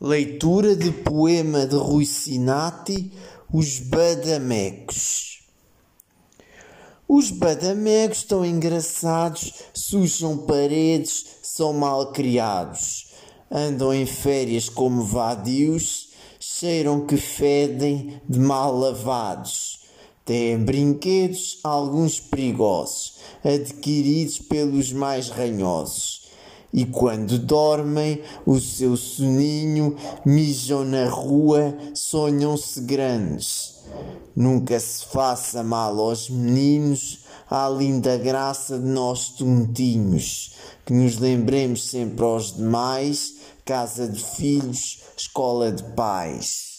Leitura de poema de Rui Sinati, Os Badamecos. Os badamecos estão engraçados, sujam paredes, são mal criados. Andam em férias como vadios, cheiram que fedem de mal lavados. Têm brinquedos, alguns perigosos, adquiridos pelos mais ranhosos e quando dormem, o seu soninho, mijam na rua, sonham-se grandes. Nunca se faça mal aos meninos, à linda graça de nós tontinhos, que nos lembremos sempre aos demais, casa de filhos, escola de pais.